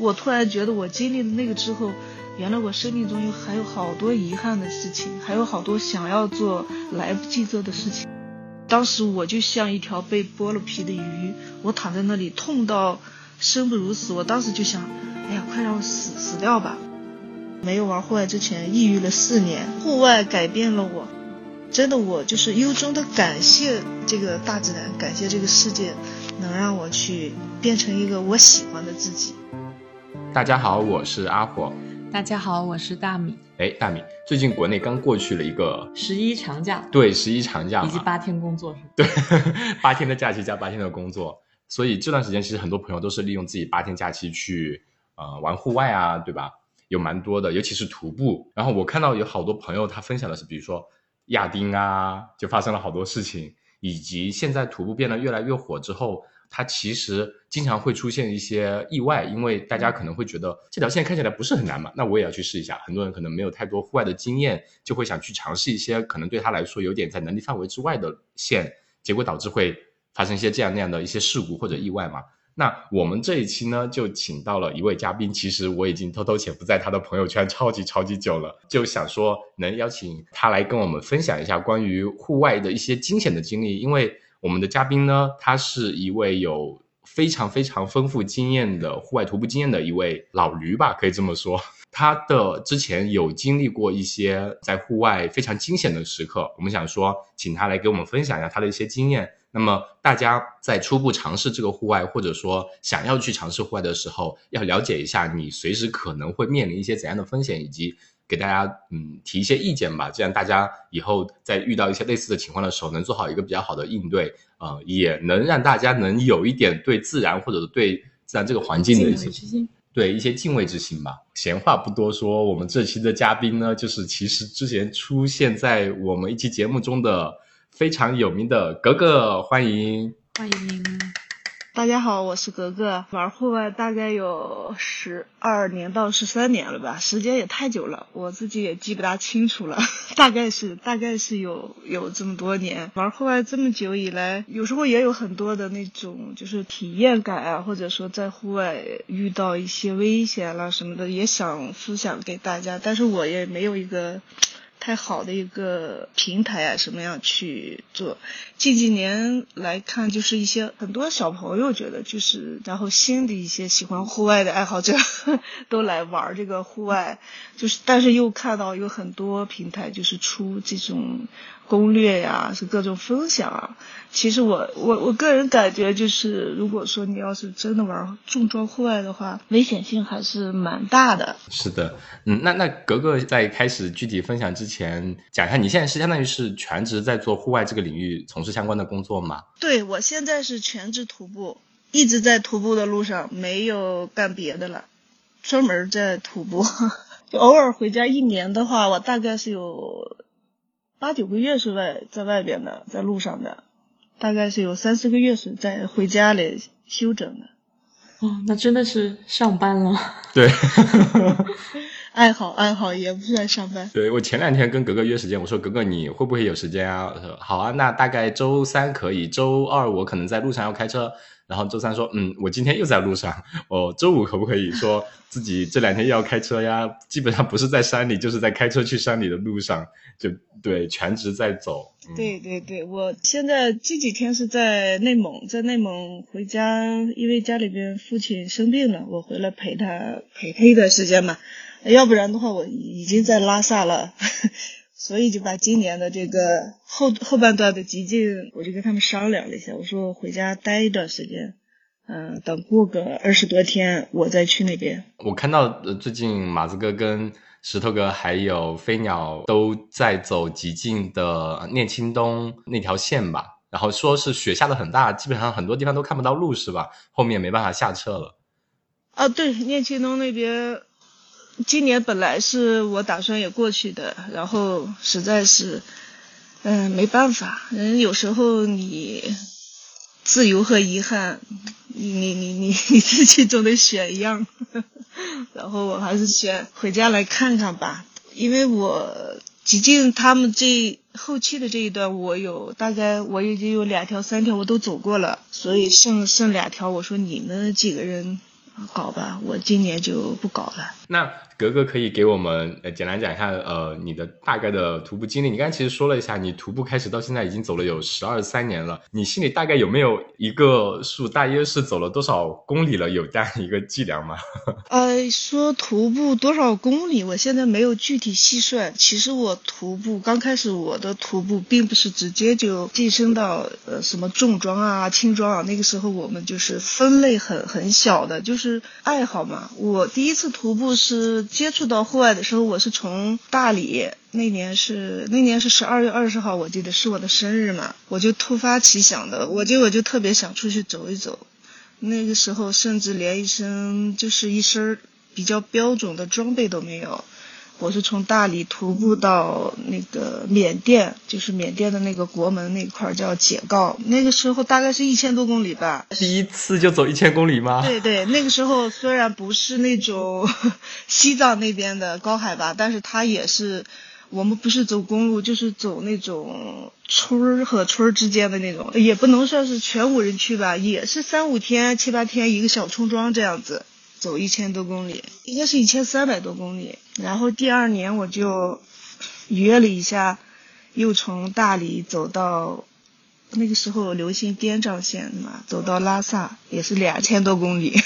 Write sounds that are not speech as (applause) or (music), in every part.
我突然觉得我经历了那个之后，原来我生命中有还有好多遗憾的事情，还有好多想要做来不及做的事情。当时我就像一条被剥了皮的鱼，我躺在那里痛到生不如死。我当时就想，哎呀，快让我死死掉吧！没有玩户外之前，抑郁了四年，户外改变了我。真的，我就是由衷的感谢这个大自然，感谢这个世界，能让我去变成一个我喜欢的自己。大家好，我是阿火。大家好，我是大米。哎，大米，最近国内刚过去了一个十一长假，对，十一长假以及八天工作，对，(laughs) 八天的假期加八天的工作，所以这段时间其实很多朋友都是利用自己八天假期去呃玩户外啊，对吧？有蛮多的，尤其是徒步。然后我看到有好多朋友他分享的是，比如说。亚丁啊，就发生了好多事情，以及现在徒步变得越来越火之后，它其实经常会出现一些意外，因为大家可能会觉得这条线看起来不是很难嘛，那我也要去试一下。很多人可能没有太多户外的经验，就会想去尝试一些可能对他来说有点在能力范围之外的线，结果导致会发生一些这样那样的一些事故或者意外嘛。那我们这一期呢，就请到了一位嘉宾。其实我已经偷偷潜伏在他的朋友圈超级超级久了，就想说能邀请他来跟我们分享一下关于户外的一些惊险的经历。因为我们的嘉宾呢，他是一位有非常非常丰富经验的户外徒步经验的一位老驴吧，可以这么说。他的之前有经历过一些在户外非常惊险的时刻，我们想说请他来给我们分享一下他的一些经验。那么大家在初步尝试这个户外，或者说想要去尝试户外的时候，要了解一下你随时可能会面临一些怎样的风险，以及给大家嗯提一些意见吧。这样大家以后在遇到一些类似的情况的时候，能做好一个比较好的应对，呃，也能让大家能有一点对自然或者对自然这个环境的一些对一些敬畏之心吧。闲话不多说，我们这期的嘉宾呢，就是其实之前出现在我们一期节目中的。非常有名的格格，欢迎欢迎，大家好，我是格格，玩户外大概有十二年到十三年了吧，时间也太久了，我自己也记不大清楚了，(laughs) 大概是大概是有有这么多年玩户外这么久以来，有时候也有很多的那种就是体验感啊，或者说在户外遇到一些危险了什么的，也想分享给大家，但是我也没有一个。太好的一个平台啊，什么样去做？近几年来看，就是一些很多小朋友觉得，就是然后新的一些喜欢户外的爱好者 (laughs) 都来玩这个户外，就是但是又看到有很多平台就是出这种。攻略呀，是各种分享啊。其实我我我个人感觉就是，如果说你要是真的玩重装户外的话，危险性还是蛮大的。是的，嗯，那那格格在开始具体分享之前，讲一下你现在是相当于是全职在做户外这个领域从事相关的工作吗？对，我现在是全职徒步，一直在徒步的路上，没有干别的了，专门在徒步。就 (laughs) 偶尔回家，一年的话，我大概是有。八九个月是外在外边的，在路上的，大概是有三四个月是在回家里休整的。哦，那真的是上班了。对，(laughs) 爱好爱好也不是在上班。对我前两天跟格格约时间，我说格格你会不会有时间啊？好啊，那大概周三可以，周二我可能在路上要开车。然后周三说，嗯，我今天又在路上。哦，周五可不可以说自己这两天又要开车呀？基本上不是在山里，就是在开车去山里的路上，就对，全职在走。对对对，我现在这几天是在内蒙，在内蒙回家，因为家里边父亲生病了，我回来陪他陪他一段时间嘛。要不然的话，我已经在拉萨了。所以就把今年的这个后后半段的极境，我就跟他们商量了一下，我说回家待一段时间，嗯，等过个二十多天，我再去那边。我看到最近马子哥跟石头哥还有飞鸟都在走极境的念青东那条线吧，然后说是雪下的很大，基本上很多地方都看不到路，是吧？后面没办法下车了。啊，对，念青东那边。今年本来是我打算也过去的，然后实在是，嗯，没办法，人有时候你自由和遗憾，你你你你你自己总得选一样，(laughs) 然后我还是选回家来看看吧，因为我极近他们这后期的这一段，我有大概我已经有两条三条我都走过了，所以剩剩两条，我说你们几个人。搞吧，我今年就不搞了。那格格可以给我们呃简单讲一下呃你的大概的徒步经历。你刚才其实说了一下，你徒步开始到现在已经走了有十二三年了，你心里大概有没有一个数，大约是走了多少公里了？有这样一个计量吗？(laughs) 呃，说徒步多少公里，我现在没有具体细算。其实我徒步刚开始，我的徒步并不是直接就晋升到呃什么重装啊、轻装啊。那个时候我们就是分类很很小的，就是爱好嘛。我第一次徒步是。接触到户外的时候，我是从大理那年是那年是十二月二十号，我记得是我的生日嘛，我就突发奇想的，我就我就特别想出去走一走。那个时候甚至连一身就是一身比较标准的装备都没有。我是从大理徒步到那个缅甸，就是缅甸的那个国门那块儿叫姐告，那个时候大概是一千多公里吧。第一次就走一千公里吗？对对，那个时候虽然不是那种 (laughs) 西藏那边的高海拔，但是它也是，我们不是走公路，就是走那种村儿和村儿之间的那种，也不能算是全无人区吧，也是三五天、七八天一个小村庄这样子。走一千多公里，应该是一千三百多公里。然后第二年我就约了一下，又从大理走到那个时候流行滇藏线嘛，走到拉萨也是两千多公里。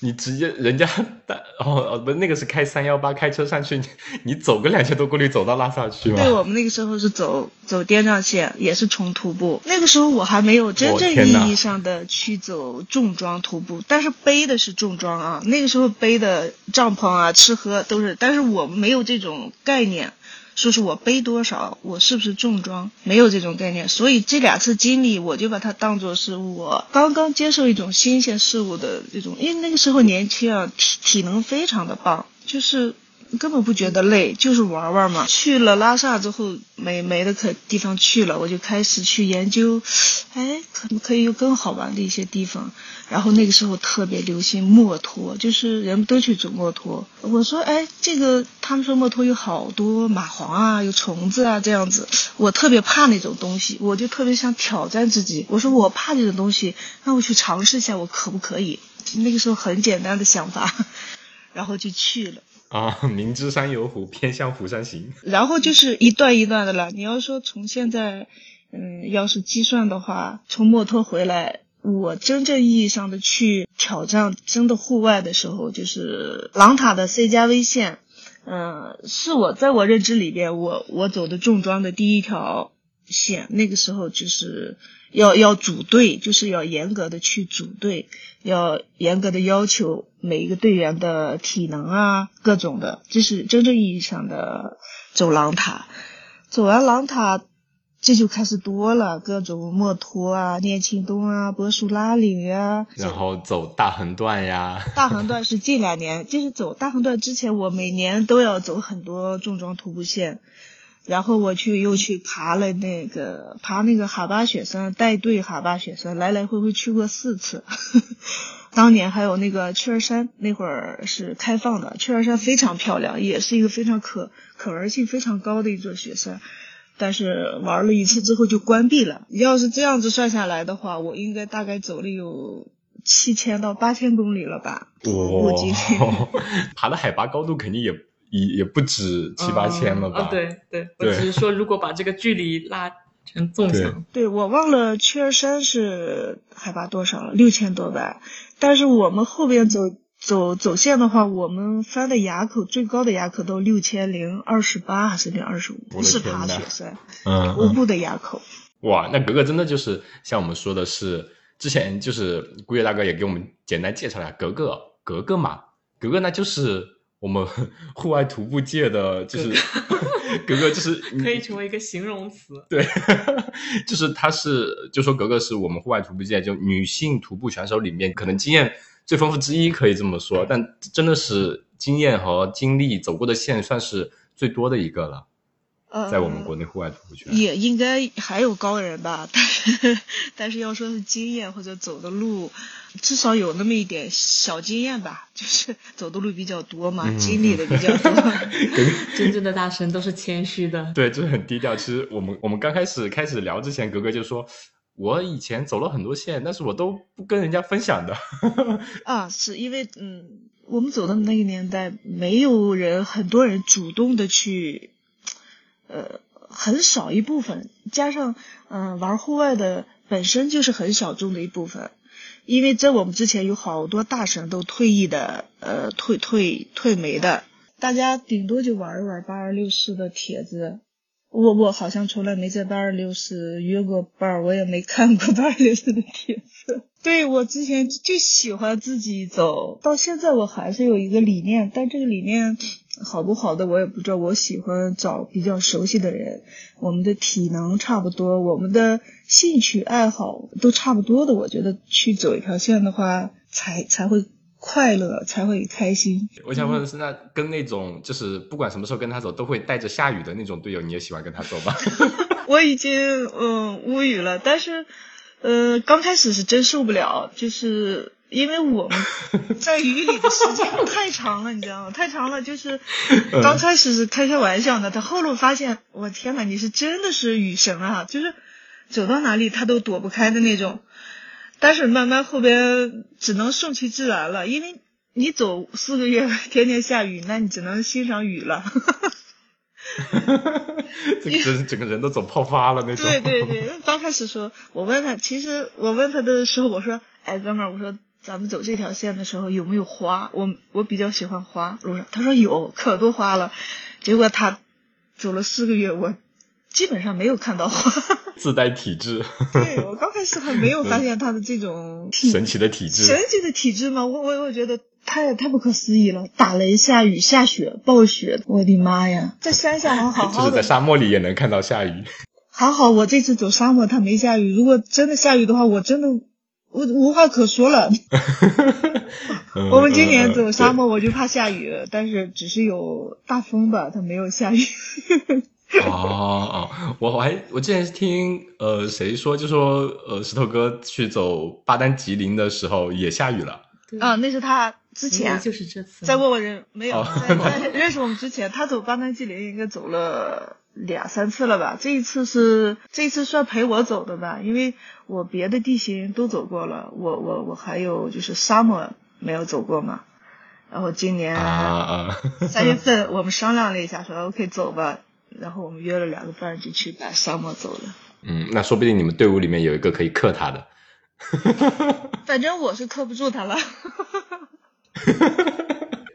你直接 (laughs) 人家带哦哦不，那个是开三幺八开车上去，你你走个两千多公里走到拉萨去吗？对我们那个时候是走走滇藏线，也是纯徒步。那个时候我还没有真正意义上的去走重装徒步，但是背的是重装啊。那个时候背的帐篷啊、吃喝都是，但是我没有这种概念。说是我背多少，我是不是重装，没有这种概念，所以这两次经历，我就把它当做是我刚刚接受一种新鲜事物的这种，因为那个时候年轻啊，体体能非常的棒，就是。根本不觉得累，就是玩玩嘛。去了拉萨之后，没没的可地方去了，我就开始去研究，哎，可不可以有更好玩的一些地方？然后那个时候特别流行墨脱，就是人们都去走墨脱。我说，哎，这个他们说墨脱有好多蚂蟥啊，有虫子啊，这样子。我特别怕那种东西，我就特别想挑战自己。我说我怕这种东西，那我去尝试一下，我可不可以？那个时候很简单的想法，(laughs) 然后就去了。啊，明知山有虎，偏向虎山行。然后就是一段一段的了。你要说从现在，嗯，要是计算的话，从墨脱回来，我真正意义上的去挑战真的户外的时候，就是狼塔的 C 加 V 线，嗯，是我在我认知里边，我我走的重装的第一条线。那个时候就是。要要组队，就是要严格的去组队，要严格的要求每一个队员的体能啊，各种的，这是真正意义上的走狼塔。走完狼塔，这就开始多了，各种墨脱啊、念庆东啊、柏树拉岭呀，然后走大横断呀。(laughs) 大横断是近两年，就是走大横断之前，我每年都要走很多重装徒步线。然后我去又去爬了那个爬那个哈巴雪山，带队哈巴雪山，来来回回去过四次。(laughs) 当年还有那个雀儿山，那会儿是开放的。雀儿山非常漂亮，也是一个非常可可玩性非常高的一座雪山，但是玩了一次之后就关闭了。要是这样子算下来的话，我应该大概走了有七千到八千公里了吧？哇，(laughs) 爬的海拔高度肯定也。也也不止七八千了吧？对对，我只是说，如果把这个距离拉成纵向，对我忘了雀儿山是海拔多少了，六千多吧。但是我们后边走走走线的话，我们翻的垭口最高的垭口都六千零二十八还是零二十五？不是爬雪山，嗯，徒步的垭口。哇，那格格真的就是像我们说的是，之前就是顾月大哥也给我们简单介绍了格格格格嘛，格格呢就是。我们 (laughs) 户外徒步界的就是格格，就是 (laughs) (laughs) 可以成为一个形容词。对，就是她是就说格格是我们户外徒步界就女性徒步选手里面可能经验最丰富之一，可以这么说。但真的是经验和经历走过的线算是最多的一个了。在我们国内户外徒步圈，也应该还有高人吧，但是但是要说是经验或者走的路，至少有那么一点小经验吧，就是走的路比较多嘛，经历的比较多。(laughs) (laughs) 真正的大神都是谦虚的，对，就是很低调。其实我们我们刚开始开始聊之前，格格就说。我以前走了很多线，但是我都不跟人家分享的。(laughs) 啊，是因为嗯，我们走的那个年代，没有人，很多人主动的去，呃，很少一部分，加上嗯、玩户外的本身就是很小众的一部分，因为在我们之前有好多大神都退役的，呃，退退退没的，大家顶多就玩一玩八二六四的帖子。我我好像从来没在八二六四约过伴儿，我也没看过八二六四的帖子。(laughs) 对我之前就喜欢自己走，到现在我还是有一个理念，但这个理念好不好的我也不知道。我喜欢找比较熟悉的人，我们的体能差不多，我们的兴趣爱好都差不多的，我觉得去走一条线的话，才才会快乐，才会开心。我想问的是，那跟那种就是不管什么时候跟他走都会带着下雨的那种队友，你也喜欢跟他走吗？(laughs) 我已经嗯无语了，但是呃刚开始是真受不了，就是因为我们 (laughs) 在雨里的时间太长了，你知道吗？太长了，就是刚开始是开开玩笑的，他后来发现，我天呐，你是真的是雨神啊，就是走到哪里他都躲不开的那种。但是慢慢后边只能顺其自然了，因为你走四个月，天天下雨，那你只能欣赏雨了。(laughs) 这个整整 (laughs) 个人都走泡发了那种。对对对，刚开始说，我问他，其实我问他的时候，我说，哎，哥们儿，我说咱们走这条线的时候有没有花？我我比较喜欢花，路上他说有，可多花了。结果他走了四个月，我基本上没有看到花。(laughs) 自带体质，对我刚开始还没有发现他的这种神奇的体质。神奇的体质吗，我我我觉得太太不可思议了，打雷下雨下雪暴雪，我的妈呀，在山下还好好的，(laughs) 就是在沙漠里也能看到下雨。还好我这次走沙漠它没下雨，如果真的下雨的话，我真的我无话可说了。(laughs) 我们今年走沙漠，我就怕下雨，但是只是有大风吧，它没有下雨。哦 (laughs) 哦，我我还我之前是听呃谁说，就说呃石头哥去走巴丹吉林的时候也下雨了。啊，那是他之前就是这次在问我人没有哦在在认识我们之前，他走巴丹吉林应该走了两三次了吧？这一次是这一次算陪我走的吧？因为我别的地形都走过了，我我我还有就是沙漠没有走过嘛。然后今年！(laughs) 三月份我们商量了一下，说 OK 走吧。然后我们约了两个伴儿就去把沙漠走了。嗯，那说不定你们队伍里面有一个可以克他的。(laughs) 反正我是克不住他了。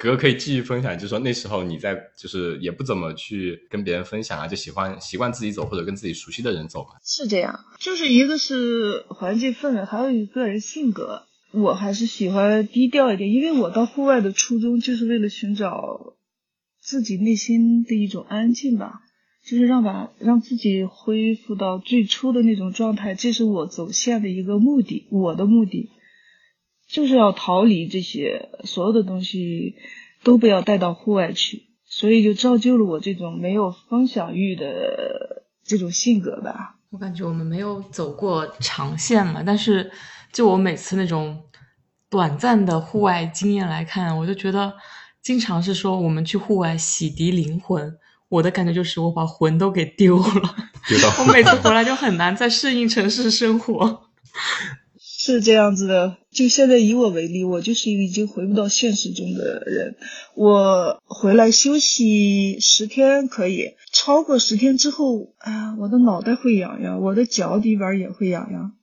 哥可以继续分享，就是说那时候你在就是也不怎么去跟别人分享啊，就喜欢习惯自己走或者跟自己熟悉的人走嘛。是这样，就是一个是环境氛围，还有一个个人性格。我还是喜欢低调一点，因为我到户外的初衷就是为了寻找自己内心的一种安静吧，就是让把让自己恢复到最初的那种状态，这是我走线的一个目的，我的目的就是要逃离这些所有的东西都不要带到户外去，所以就造就了我这种没有分享欲的这种性格吧。我感觉我们没有走过长线嘛，但是就我每次那种短暂的户外经验来看，我就觉得经常是说我们去户外洗涤灵魂，我的感觉就是我把魂都给丢了，我每次回来就很难再适应城市生活。是这样子的，就现在以我为例，我就是一个已经回不到现实中的人。我回来休息十天可以，超过十天之后，哎呀，我的脑袋会痒痒，我的脚底板也会痒痒，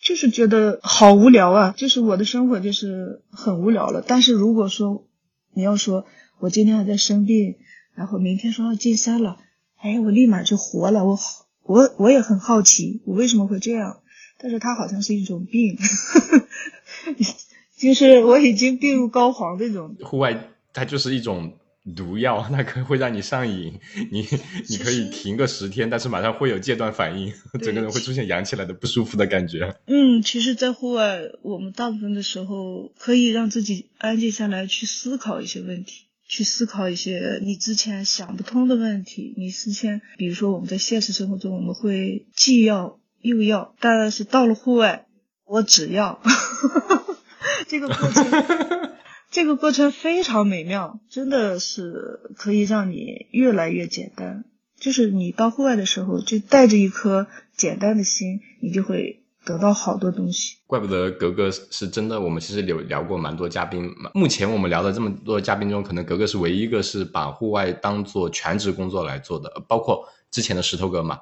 就是觉得好无聊啊，就是我的生活就是很无聊了。但是如果说你要说我今天还在生病，然后明天说要进山了，哎，我立马就活了。我，我我也很好奇，我为什么会这样？但是它好像是一种病，(laughs) 就是我已经病入膏肓那种。户外它就是一种毒药，那可能会让你上瘾，你你可以停个十天，但是马上会有戒断反应，整个人会出现痒起来的不舒服的感觉。嗯，其实，在户外，我们大部分的时候可以让自己安静下来，去思考一些问题，去思考一些你之前想不通的问题。你之前，比如说我们在现实生活中，我们会既要又要，但是到了户外，我只要。(laughs) 这个过程，(laughs) 这个过程非常美妙，真的是可以让你越来越简单。就是你到户外的时候，就带着一颗简单的心，你就会得到好多东西。怪不得格格是真的。我们其实有聊过蛮多嘉宾，目前我们聊的这么多嘉宾中，可能格格是唯一一个是把户外当做全职工作来做的，包括之前的石头哥嘛。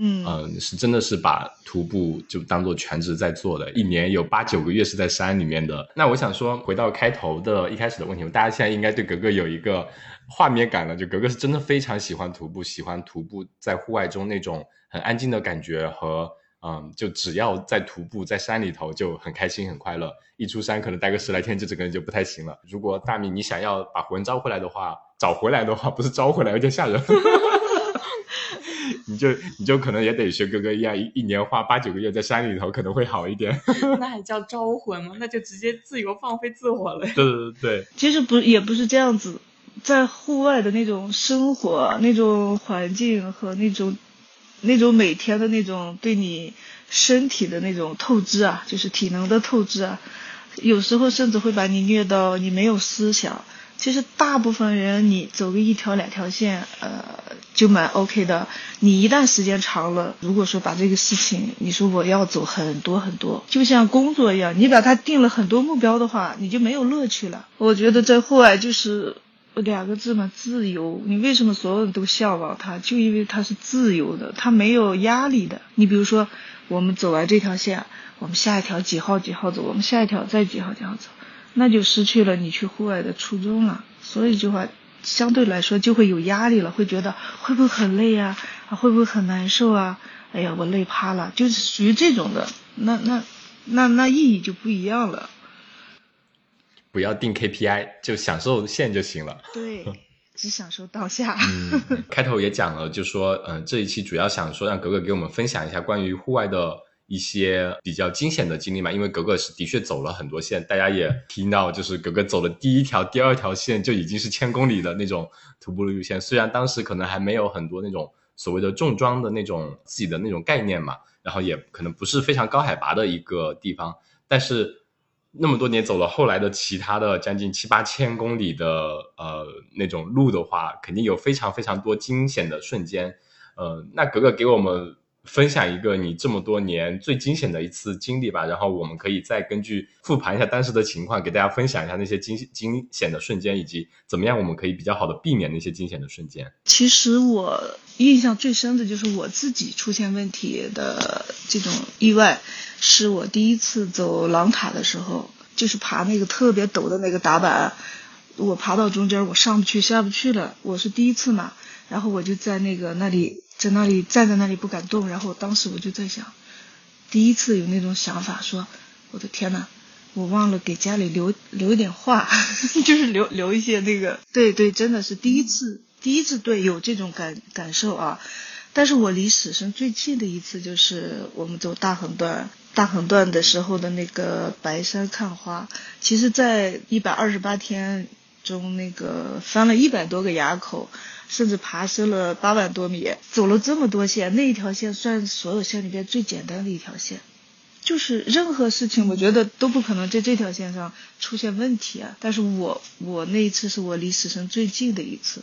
嗯，是真的是把徒步就当做全职在做的，一年有八九个月是在山里面的。那我想说，回到开头的一开始的问题，大家现在应该对格格有一个画面感了，就格格是真的非常喜欢徒步，喜欢徒步在户外中那种很安静的感觉和嗯，就只要在徒步在山里头就很开心很快乐，一出山可能待个十来天就整个人就不太行了。如果大米你想要把魂招回来的话，找回来的话不是招回来有点吓人。你就你就可能也得学哥哥一样，一一年花八九个月在山里头，可能会好一点。(laughs) 那还叫招魂吗？那就直接自由放飞自我了。对对对，其实不也不是这样子，在户外的那种生活、那种环境和那种那种每天的那种对你身体的那种透支啊，就是体能的透支啊，有时候甚至会把你虐到你没有思想。其实大部分人你走个一条两条线，呃，就蛮 OK 的。你一旦时间长了，如果说把这个事情，你说我要走很多很多，就像工作一样，你把它定了很多目标的话，你就没有乐趣了。我觉得在户外就是两个字嘛，自由。你为什么所有人都向往它？就因为它是自由的，它没有压力的。你比如说，我们走完这条线，我们下一条几号几号走，我们下一条再几号几号走。那就失去了你去户外的初衷了，所以就话相对来说就会有压力了，会觉得会不会很累啊？啊，会不会很难受啊？哎呀，我累趴了，就是属于这种的，那那那那意义就不一样了。不要定 KPI，就享受线就行了。对，只享受当下。(laughs) 嗯，开头也讲了，就说嗯，这一期主要想说让格格给我们分享一下关于户外的。一些比较惊险的经历嘛，因为格格是的确走了很多线，大家也听到，就是格格走的第一条、第二条线就已经是千公里的那种徒步路线。虽然当时可能还没有很多那种所谓的重装的那种自己的那种概念嘛，然后也可能不是非常高海拔的一个地方，但是那么多年走了后来的其他的将近七八千公里的呃那种路的话，肯定有非常非常多惊险的瞬间。呃，那格格给我们。分享一个你这么多年最惊险的一次经历吧，然后我们可以再根据复盘一下当时的情况，给大家分享一下那些惊惊险的瞬间，以及怎么样我们可以比较好的避免那些惊险的瞬间。其实我印象最深的就是我自己出现问题的这种意外，是我第一次走狼塔的时候，就是爬那个特别陡的那个打板，我爬到中间我上不去下不去了，我是第一次嘛，然后我就在那个那里。在那里站在那里不敢动，然后当时我就在想，第一次有那种想法，说我的天呐，我忘了给家里留留一点话，(laughs) 就是留留一些那个，对对，真的是第一次，第一次对有这种感感受啊。但是我离死神最近的一次就是我们走大横断，大横断的时候的那个白山看花，其实在一百二十八天中，那个翻了一百多个垭口。甚至爬升了八万多米，走了这么多线，那一条线算所有线里边最简单的一条线，就是任何事情我觉得都不可能在这条线上出现问题啊。但是我我那一次是我离死神最近的一次，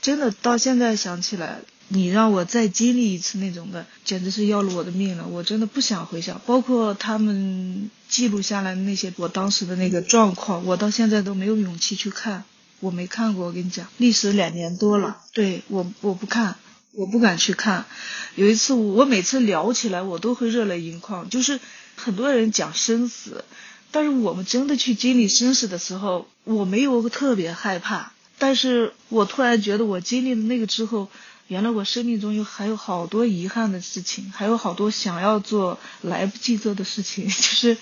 真的到现在想起来，你让我再经历一次那种的，简直是要了我的命了。我真的不想回想，包括他们记录下来那些我当时的那个状况，我到现在都没有勇气去看。我没看过，我跟你讲，历史两年多了，对我我不看，我不敢去看。有一次，我每次聊起来，我都会热泪盈眶。就是很多人讲生死，但是我们真的去经历生死的时候，我没有特别害怕。但是我突然觉得，我经历了那个之后，原来我生命中有还有好多遗憾的事情，还有好多想要做来不及做的事情，(laughs) 就是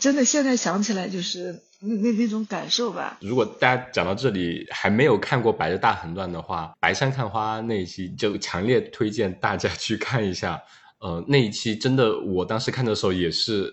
真的现在想起来就是。那那那种感受吧。如果大家讲到这里还没有看过《白日大横断》的话，白山看花那一期就强烈推荐大家去看一下。呃，那一期真的，我当时看的时候也是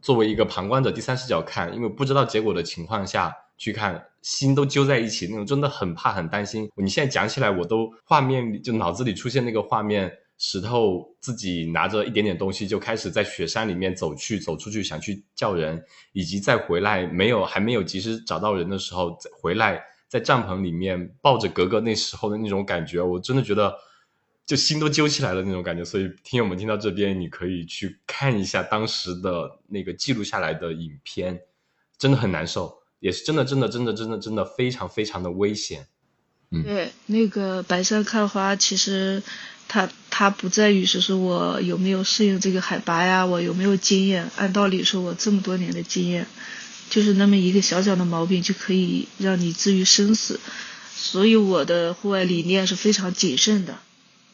作为一个旁观者第三视角看，因为不知道结果的情况下去看，心都揪在一起，那种真的很怕很担心。你现在讲起来，我都画面里就脑子里出现那个画面。石头自己拿着一点点东西就开始在雪山里面走去走出去，想去叫人，以及再回来没有还没有及时找到人的时候，回来在帐篷里面抱着格格那时候的那种感觉，我真的觉得就心都揪起来了那种感觉。所以听友们听到这边，你可以去看一下当时的那个记录下来的影片，真的很难受，也是真的真的真的真的真的非常非常的危险。对，那个白山看花，其实它它不在于是说我有没有适应这个海拔呀，我有没有经验。按道理说，我这么多年的经验，就是那么一个小小的毛病就可以让你置于生死。所以我的户外理念是非常谨慎的，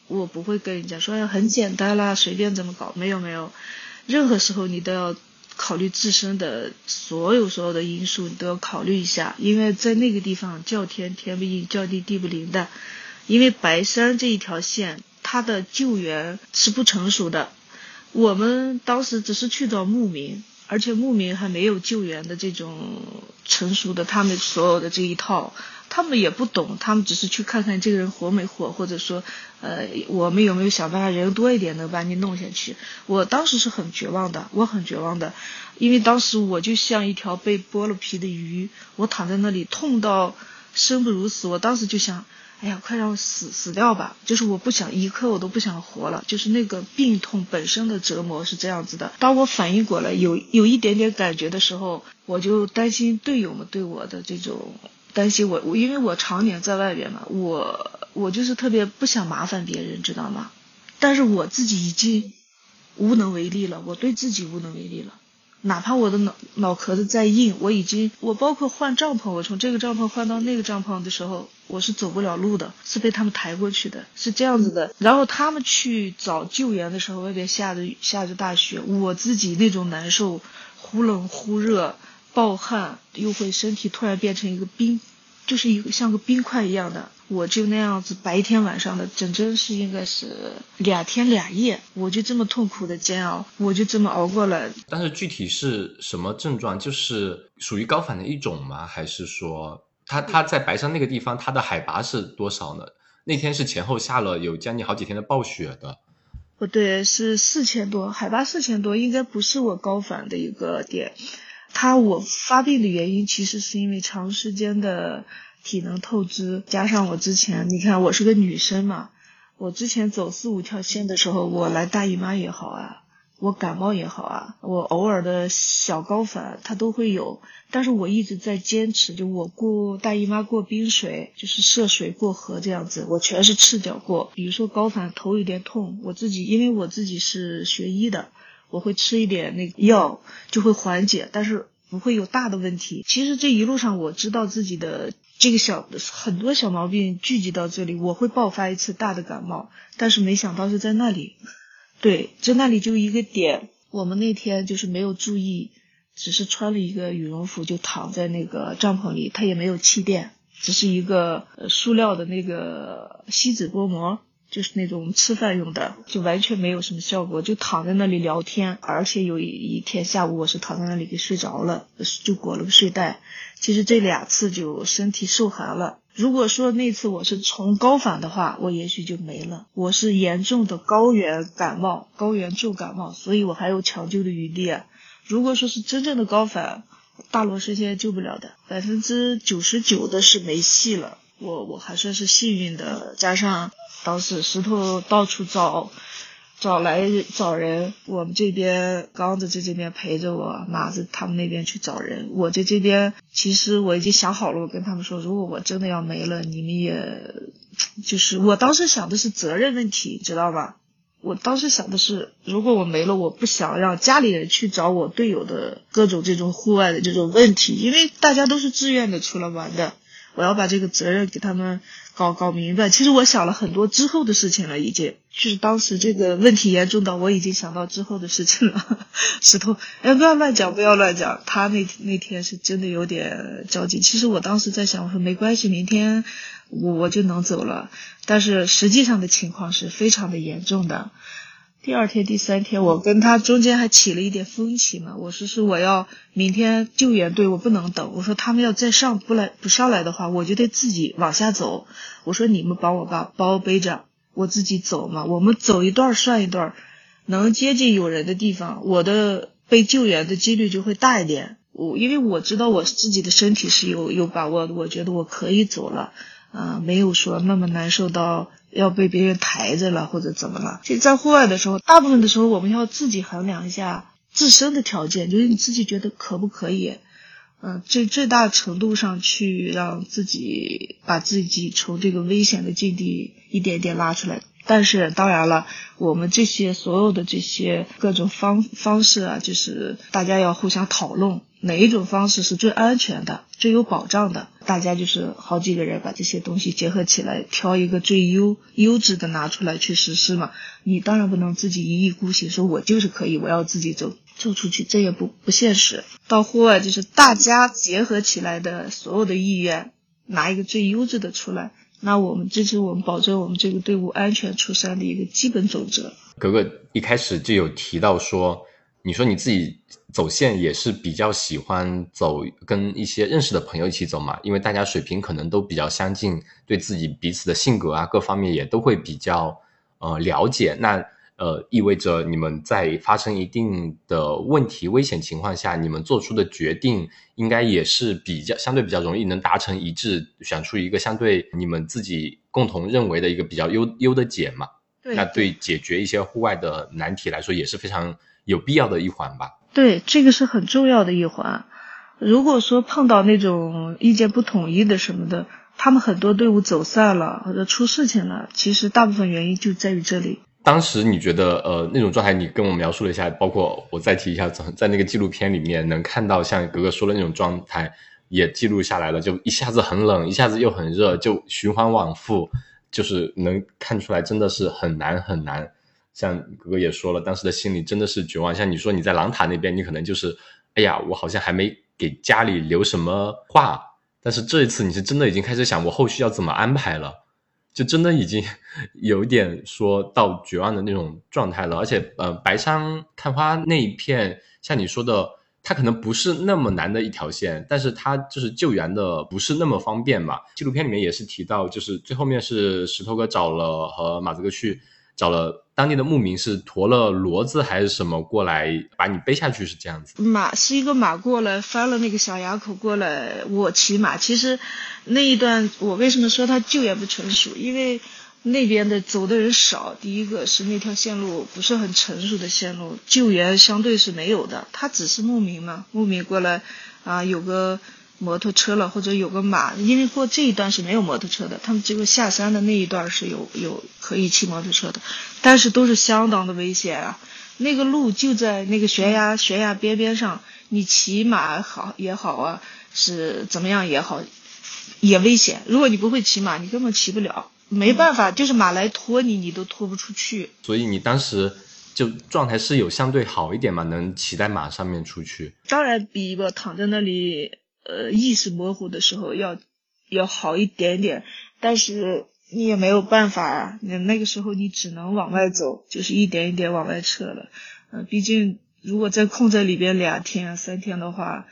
我不会跟人家说很简单啦，随便怎么搞。没有没有，任何时候你都要。考虑自身的所有所有的因素，你都要考虑一下，因为在那个地方叫天天不应，叫地地不灵的。因为白山这一条线，它的救援是不成熟的。我们当时只是去找牧民，而且牧民还没有救援的这种成熟的，他们所有的这一套。他们也不懂，他们只是去看看这个人活没活，或者说，呃，我们有没有想办法人多一点能把你弄下去。我当时是很绝望的，我很绝望的，因为当时我就像一条被剥了皮的鱼，我躺在那里痛到生不如死。我当时就想，哎呀，快让我死死掉吧！就是我不想一刻我都不想活了，就是那个病痛本身的折磨是这样子的。当我反应过来有有一点点感觉的时候，我就担心队友们对我的这种。担心我，我因为我常年在外边嘛，我我就是特别不想麻烦别人，知道吗？但是我自己已经无能为力了，我对自己无能为力了。哪怕我的脑脑壳子再硬，我已经我包括换帐篷，我从这个帐篷换到那个帐篷的时候，我是走不了路的，是被他们抬过去的，是这样子的。然后他们去找救援的时候，外边下着，下着大雪，我自己那种难受，忽冷忽热。暴汗又会身体突然变成一个冰，就是一个像个冰块一样的，我就那样子白天晚上的，整整是应该是两天两夜，我就这么痛苦的煎熬，我就这么熬过来。但是具体是什么症状？就是属于高反的一种吗？还是说他他在白山那个地方，它的海拔是多少呢？那天是前后下了有将近好几天的暴雪的。不对，是四千多，海拔四千多，应该不是我高反的一个点。他我发病的原因其实是因为长时间的体能透支，加上我之前你看我是个女生嘛，我之前走四五条线的时候，我来大姨妈也好啊，我感冒也好啊，我偶尔的小高反它都会有，但是我一直在坚持，就我过大姨妈过冰水，就是涉水过河这样子，我全是赤脚过。比如说高反头有点痛，我自己因为我自己是学医的。我会吃一点那个药，就会缓解，但是不会有大的问题。其实这一路上我知道自己的这个小很多小毛病聚集到这里，我会爆发一次大的感冒，但是没想到是在那里。(laughs) 对，在那里就一个点。我们那天就是没有注意，只是穿了一个羽绒服就躺在那个帐篷里，它也没有气垫，只是一个塑料的那个锡纸薄膜。就是那种吃饭用的，就完全没有什么效果，就躺在那里聊天。而且有一一天下午，我是躺在那里给睡着了，就裹了个睡袋。其实这两次就身体受寒了。如果说那次我是从高反的话，我也许就没了。我是严重的高原感冒，高原重感冒，所以我还有抢救的余地。如果说是真正的高反，大罗是现在救不了的，百分之九十九的是没戏了。我我还算是幸运的，加上。当时石头到处找，找来找人。我们这边刚子在这边陪着我，马子他们那边去找人。我在这边，其实我已经想好了，我跟他们说，如果我真的要没了，你们也，就是我当时想的是责任问题，知道吧？我当时想的是，如果我没了，我不想让家里人去找我队友的各种这种户外的这种问题，因为大家都是自愿的出来玩的。我要把这个责任给他们搞搞明白。其实我想了很多之后的事情了，已经就是当时这个问题严重到我已经想到之后的事情了。(laughs) 石头，哎，不要乱讲，不要乱讲。他那那天是真的有点着急。其实我当时在想，我说没关系，明天我我就能走了。但是实际上的情况是非常的严重的。第二天、第三天，我跟他中间还起了一点分歧嘛。我说是我要明天救援队，我不能等。我说他们要再上不来不上来的话，我就得自己往下走。我说你们帮我把包背着，我自己走嘛。我们走一段算一段，能接近有人的地方，我的被救援的几率就会大一点。我因为我知道我自己的身体是有有把握的，我觉得我可以走了。啊、没有说那么难受到要被别人抬着了或者怎么了。其实，在户外的时候，大部分的时候我们要自己衡量一下自身的条件，就是你自己觉得可不可以。嗯，最最大程度上去让自己把自己从这个危险的境地一点点拉出来。但是当然了，我们这些所有的这些各种方方式啊，就是大家要互相讨论哪一种方式是最安全的、最有保障的。大家就是好几个人把这些东西结合起来，挑一个最优优质的拿出来去实施嘛。你当然不能自己一意孤行，说我就是可以，我要自己走走出去，这也不不现实。到户外就是大家结合起来的所有的意愿，拿一个最优质的出来。那我们这是我们保证我们这个队伍安全出山的一个基本准则。格格一开始就有提到说，你说你自己走线也是比较喜欢走跟一些认识的朋友一起走嘛，因为大家水平可能都比较相近，对自己彼此的性格啊各方面也都会比较呃了解。那呃意味着你们在发生一定的问题危险情况下，你们做出的决定应该也是比较相对比较容易能达成一致，选出一个相对你们自己共同认为的一个比较优优的解嘛。对那对解决一些户外的难题来说，也是非常有必要的一环吧。对，这个是很重要的一环。如果说碰到那种意见不统一的什么的，他们很多队伍走散了或者出事情了，其实大部分原因就在于这里。当时你觉得呃那种状态，你跟我描述了一下，包括我再提一下，在那个纪录片里面能看到像格格说的那种状态，也记录下来了，就一下子很冷，一下子又很热，就循环往复，就是能看出来真的是很难很难。像格格也说了，当时的心里真的是绝望。像你说你在狼塔那边，你可能就是，哎呀，我好像还没给家里留什么话，但是这一次你是真的已经开始想我后续要怎么安排了。就真的已经 (laughs) 有点说到绝望的那种状态了，而且呃，白山探花那一片，像你说的，它可能不是那么难的一条线，但是它就是救援的不是那么方便嘛。纪录片里面也是提到，就是最后面是石头哥找了和马子哥去找了当地的牧民，是驮了骡子还是什么过来把你背下去，是这样子。马是一个马过来翻了那个小垭口过来，我骑马。其实那一段我为什么说它救援不成熟？因为那边的走的人少，第一个是那条线路不是很成熟的线路，救援相对是没有的。他只是牧民嘛，牧民过来啊，有个摩托车了或者有个马，因为过这一段是没有摩托车的，他们只有下山的那一段是有有可以骑摩托车的，但是都是相当的危险啊。那个路就在那个悬崖悬崖边边上，你骑马好也好啊，是怎么样也好，也危险。如果你不会骑马，你根本骑不了，没办法，就是马来拖你，你都拖不出去。所以你当时就状态是有相对好一点嘛，能骑在马上面出去。当然比我躺在那里，呃，意识模糊的时候要要好一点点，但是你也没有办法啊，那那个时候你只能往外走，就是一点一点往外撤了。呃，毕竟如果再困在里边两天三天的话，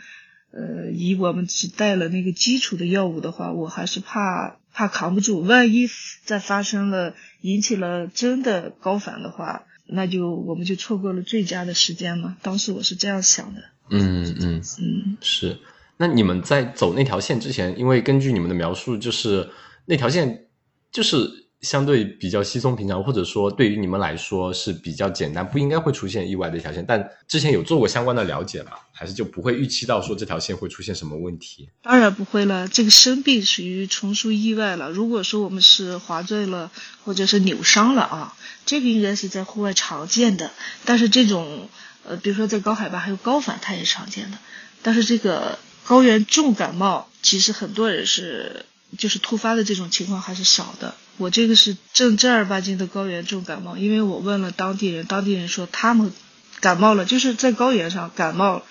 呃，以我们只带了那个基础的药物的话，我还是怕怕扛不住，万一再发生了引起了真的高反的话，那就我们就错过了最佳的时间嘛。当时我是这样想的。嗯嗯嗯，是。那你们在走那条线之前，因为根据你们的描述，就是那条线就是相对比较稀松平常，或者说对于你们来说是比较简单，不应该会出现意外的一条线。但之前有做过相关的了解吗？还是就不会预期到说这条线会出现什么问题？当然不会了，这个生病属于纯属意外了。如果说我们是滑坠了，或者是扭伤了啊，这个应该是在户外常见的。但是这种呃，比如说在高海拔还有高反，它也常见的。但是这个高原重感冒，其实很多人是就是突发的这种情况还是少的。我这个是正正儿八经的高原重感冒，因为我问了当地人，当地人说他们感冒了，就是在高原上感冒，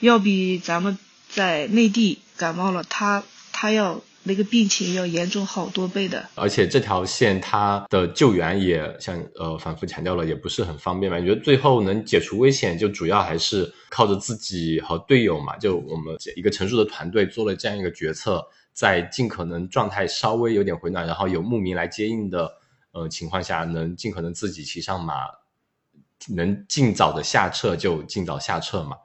要比咱们在内地感冒了，他他要那个病情要严重好多倍的。而且这条线它的救援也像呃反复强调了，也不是很方便嘛。你觉得最后能解除危险，就主要还是靠着自己和队友嘛？就我们一个成熟的团队做了这样一个决策，在尽可能状态稍微有点回暖，然后有牧民来接应的呃情况下，能尽可能自己骑上马，能尽早的下撤就尽早下撤嘛。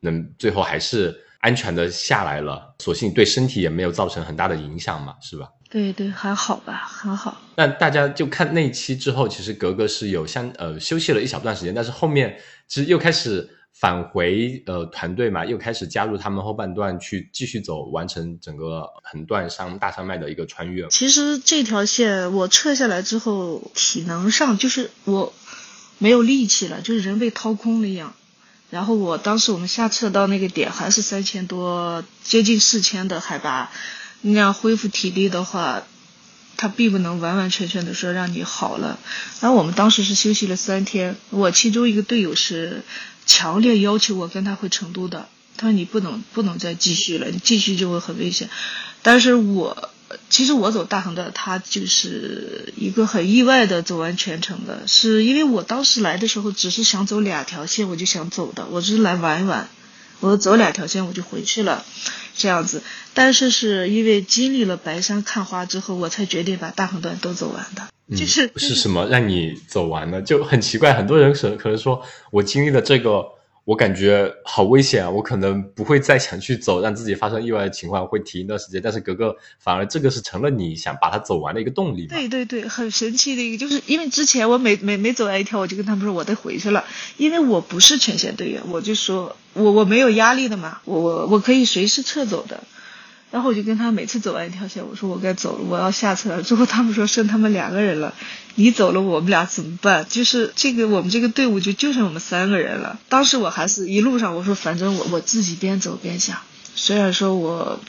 能最后还是安全的下来了，所幸对身体也没有造成很大的影响嘛，是吧？对对，还好吧，还好。那大家就看那一期之后，其实格格是有相呃休息了一小段时间，但是后面其实又开始返回呃团队嘛，又开始加入他们后半段去继续走，完成整个横断山大山脉的一个穿越。其实这条线我撤下来之后，体能上就是我没有力气了，就是人被掏空了一样。然后我当时我们下撤到那个点还是三千多，接近四千的海拔，那样恢复体力的话，它并不能完完全全的说让你好了。然后我们当时是休息了三天，我其中一个队友是强烈要求我跟他回成都的，他说你不能不能再继续了，你继续就会很危险。但是我。其实我走大横断，他就是一个很意外的走完全程的，是因为我当时来的时候只是想走两条线，我就想走的，我只是来玩一玩，我走两条线我就回去了，这样子。但是是因为经历了白山看花之后，我才决定把大横断都走完的。就是是什么让你走完的？就很奇怪，很多人可可能说我经历了这个。我感觉好危险啊！我可能不会再想去走，让自己发生意外的情况，会停一段时间。但是格格反而这个是成了你想把它走完的一个动力。对对对，很神奇的一个，就是因为之前我每每每走完一条，我就跟他们说我得回去了，因为我不是全线队员，我就说我我没有压力的嘛，我我我可以随时撤走的。然后我就跟他每次走完一条线，我说我该走了，我要下车了。之后他们说剩他们两个人了，你走了我们俩怎么办？就是这个我们这个队伍就就剩我们三个人了。当时我还是一路上我说反正我我自己边走边想，虽然说我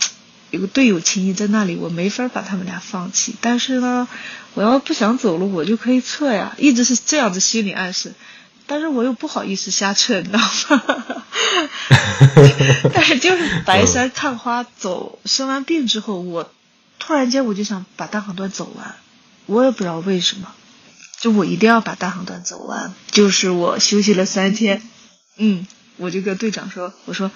有个队友情谊在那里，我没法把他们俩放弃。但是呢，我要不想走了，我就可以撤呀，一直是这样子心理暗示。但是我又不好意思瞎扯，你知道吗？(laughs) 但是就是白山看花，走生完病之后，我突然间我就想把大横断走完，我也不知道为什么，就我一定要把大横断走完。就是我休息了三天，嗯，我就跟队长说，我说，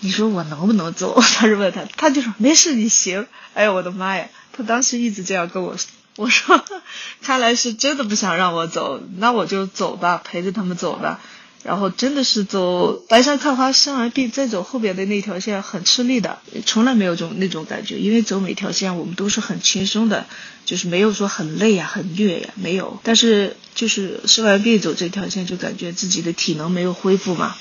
你说我能不能走？他是问他，他就说没事，你行。哎呀，我的妈呀！他当时一直这样跟我说。(laughs) 我说，看来是真的不想让我走，那我就走吧，陪着他们走吧。然后真的是走白山看花，生完病再走后边的那条线很吃力的，从来没有种那种感觉，因为走每条线我们都是很轻松的，就是没有说很累呀、很虐呀，没有。但是就是生完病走这条线，就感觉自己的体能没有恢复嘛，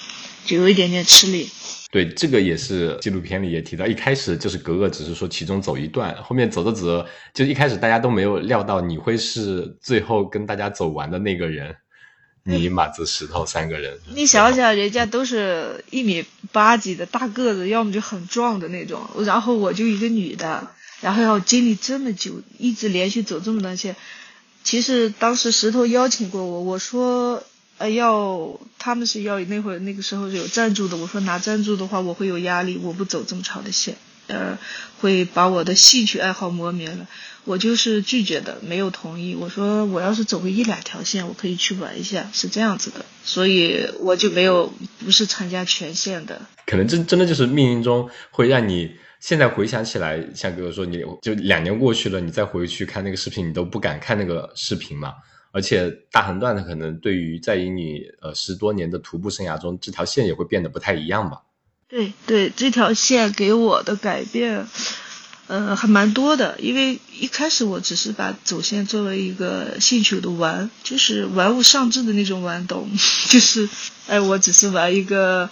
有一点点吃力。对，这个也是纪录片里也提到，一开始就是格格只是说其中走一段，后面走着走着，就一开始大家都没有料到你会是最后跟大家走完的那个人，(laughs) 你马子石头三个人。你想想，人家都是一米八几的大个子，要么就很壮的那种，然后我就一个女的，然后要经历这么久，一直连续走这么多线。其实当时石头邀请过我，我说。呃，要他们是要那会那个时候是有赞助的。我说拿赞助的话，我会有压力，我不走这么长的线，呃，会把我的兴趣爱好磨灭了。我就是拒绝的，没有同意。我说我要是走个一两条线，我可以去玩一下，是这样子的。所以我就没有不是参加全线的。可能真真的就是命运中会让你现在回想起来，像哥哥说，你就两年过去了，你再回去看那个视频，你都不敢看那个视频嘛。而且大横断的可能对于在于你呃十多年的徒步生涯中，这条线也会变得不太一样吧？对对，这条线给我的改变，呃，还蛮多的。因为一开始我只是把走线作为一个兴趣的玩，就是玩物丧志的那种玩，懂？(laughs) 就是哎，我只是玩一个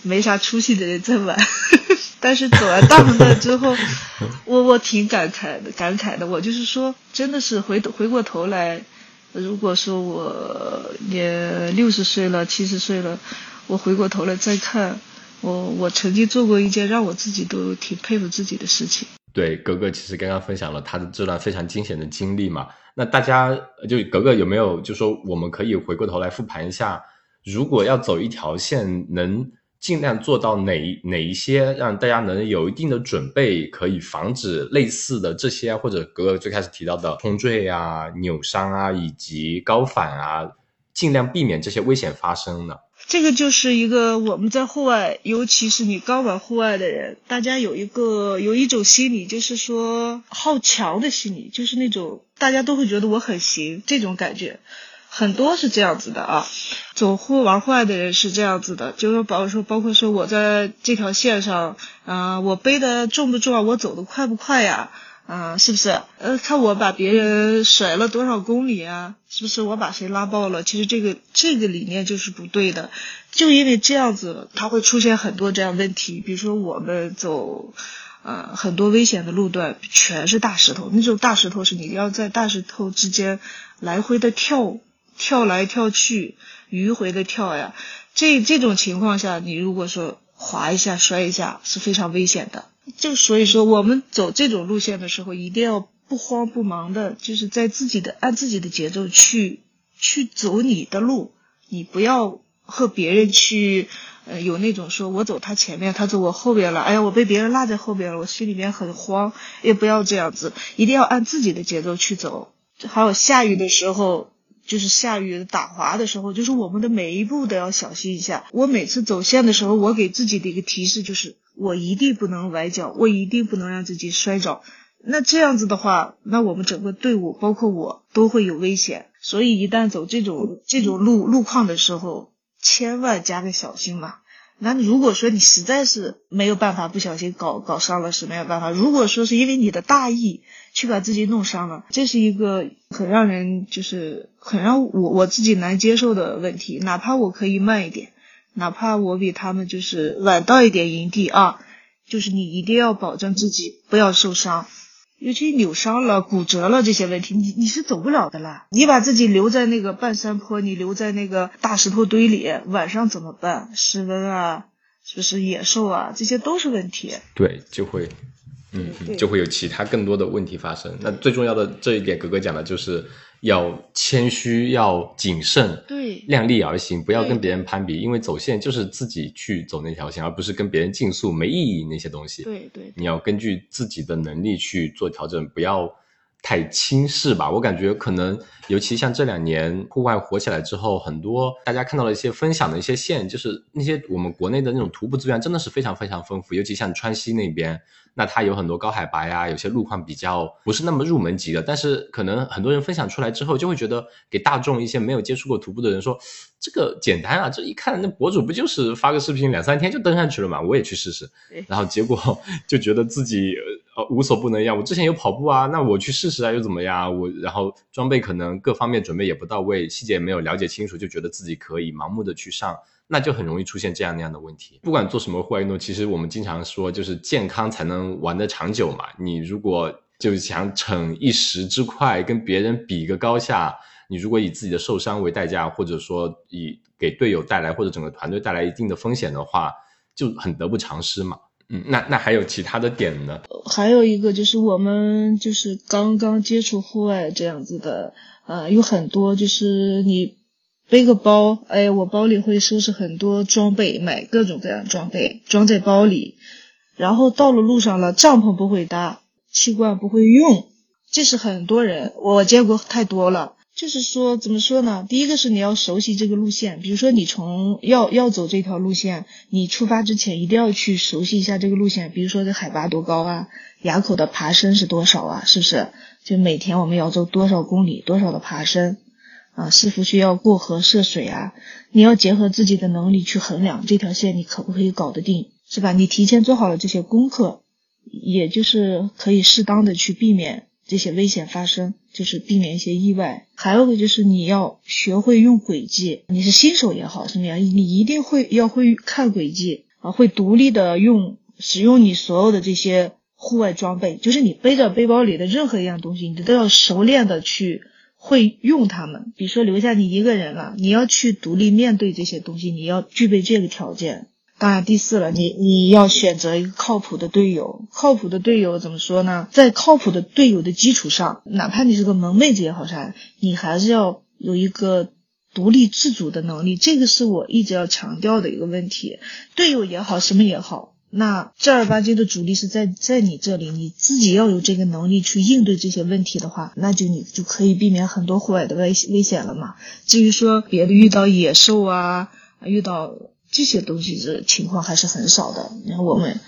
没啥出息的人在玩。(laughs) 但是走完大横断之后，(laughs) 我我挺感慨的，感慨的。我就是说，真的是回头回过头来。如果说我也六十岁了、七十岁了，我回过头来再看，我我曾经做过一件让我自己都挺佩服自己的事情。对，格格其实刚刚分享了他的这段非常惊险的经历嘛。那大家就格格有没有就说我们可以回过头来复盘一下，如果要走一条线能。尽量做到哪哪一些，让大家能有一定的准备，可以防止类似的这些，或者格格最开始提到的冲坠啊、扭伤啊，以及高反啊，尽量避免这些危险发生呢？这个就是一个我们在户外，尤其是你刚玩户外的人，大家有一个有一种心理，就是说好强的心理，就是那种大家都会觉得我很行这种感觉。很多是这样子的啊，走货玩坏的人是这样子的，就是包说包括说我在这条线上，啊，我背的重不重啊？我走的快不快呀？啊，是不是？呃，看我把别人甩了多少公里啊？是不是我把谁拉爆了？其实这个这个理念就是不对的，就因为这样子，它会出现很多这样问题。比如说我们走，呃，很多危险的路段，全是大石头，那种大石头是你要在大石头之间来回的跳，跳来跳去，迂回的跳呀。这这种情况下，你如果说滑一下、摔一下，是非常危险的。就所以说，我们走这种路线的时候，一定要不慌不忙的，就是在自己的按自己的节奏去去走你的路，你不要和别人去呃有那种说我走他前面，他走我后边了，哎呀我被别人落在后边了，我心里面很慌，也不要这样子，一定要按自己的节奏去走。还有下雨的时候，就是下雨打滑的时候，就是我们的每一步都要小心一下。我每次走线的时候，我给自己的一个提示就是。我一定不能崴脚，我一定不能让自己摔着。那这样子的话，那我们整个队伍，包括我，都会有危险。所以一旦走这种这种路路况的时候，千万加个小心嘛。那如果说你实在是没有办法，不小心搞搞伤了是没有办法。如果说是因为你的大意去把自己弄伤了，这是一个很让人就是很让我我自己难接受的问题。哪怕我可以慢一点。哪怕我比他们就是晚到一点营地啊，就是你一定要保证自己不要受伤，尤其扭伤了、骨折了这些问题，你你是走不了的啦。你把自己留在那个半山坡，你留在那个大石头堆里，晚上怎么办？室温啊，是不是野兽啊？这些都是问题。对，就会，嗯，就会有其他更多的问题发生。那最重要的这一点，格格讲的就是。要谦虚，要谨慎，对，量力而行，不要跟别人攀比，因为走线就是自己去走那条线，而不是跟别人竞速，没意义那些东西。对对，你要根据自己的能力去做调整，不要。太轻视吧，我感觉可能，尤其像这两年户外火起来之后，很多大家看到了一些分享的一些线，就是那些我们国内的那种徒步资源真的是非常非常丰富，尤其像川西那边，那它有很多高海拔呀，有些路况比较不是那么入门级的，但是可能很多人分享出来之后，就会觉得给大众一些没有接触过徒步的人说，这个简单啊，这一看那博主不就是发个视频两三天就登上去了嘛，我也去试试，然后结果 (laughs) 就觉得自己。呃，无所不能一样。我之前有跑步啊，那我去试试啊，又怎么样？我然后装备可能各方面准备也不到位，细节也没有了解清楚，就觉得自己可以盲目的去上，那就很容易出现这样那样的问题。不管做什么户外运动，其实我们经常说，就是健康才能玩得长久嘛。你如果就想逞一时之快，跟别人比个高下，你如果以自己的受伤为代价，或者说以给队友带来或者整个团队带来一定的风险的话，就很得不偿失嘛。嗯，那那还有其他的点呢？还有一个就是我们就是刚刚接触户外这样子的，呃，有很多就是你背个包，哎，我包里会收拾很多装备，买各种各样装备装在包里，然后到了路上了，帐篷不会搭，气罐不会用，这是很多人我见过太多了。就是说，怎么说呢？第一个是你要熟悉这个路线，比如说你从要要走这条路线，你出发之前一定要去熟悉一下这个路线，比如说这海拔多高啊，垭口的爬升是多少啊，是不是？就每天我们要走多少公里，多少的爬升啊？是否需要过河涉水啊？你要结合自己的能力去衡量这条线你可不可以搞得定，是吧？你提前做好了这些功课，也就是可以适当的去避免。这些危险发生，就是避免一些意外。还有个就是你要学会用轨迹，你是新手也好，什么样，你一定会要会看轨迹啊，会独立的用使用你所有的这些户外装备，就是你背着背包里的任何一样东西，你都要熟练的去会用他们。比如说留下你一个人了，你要去独立面对这些东西，你要具备这个条件。当然，第四了，你你要选择一个靠谱的队友。靠谱的队友怎么说呢？在靠谱的队友的基础上，哪怕你是个萌妹子也好啥，你还是要有一个独立自主的能力。这个是我一直要强调的一个问题。队友也好，什么也好，那正儿八经的主力是在在你这里，你自己要有这个能力去应对这些问题的话，那就你就可以避免很多户外的危危险了嘛。至于说别的遇到野兽啊，遇到。这些东西的情况还是很少的。你看我们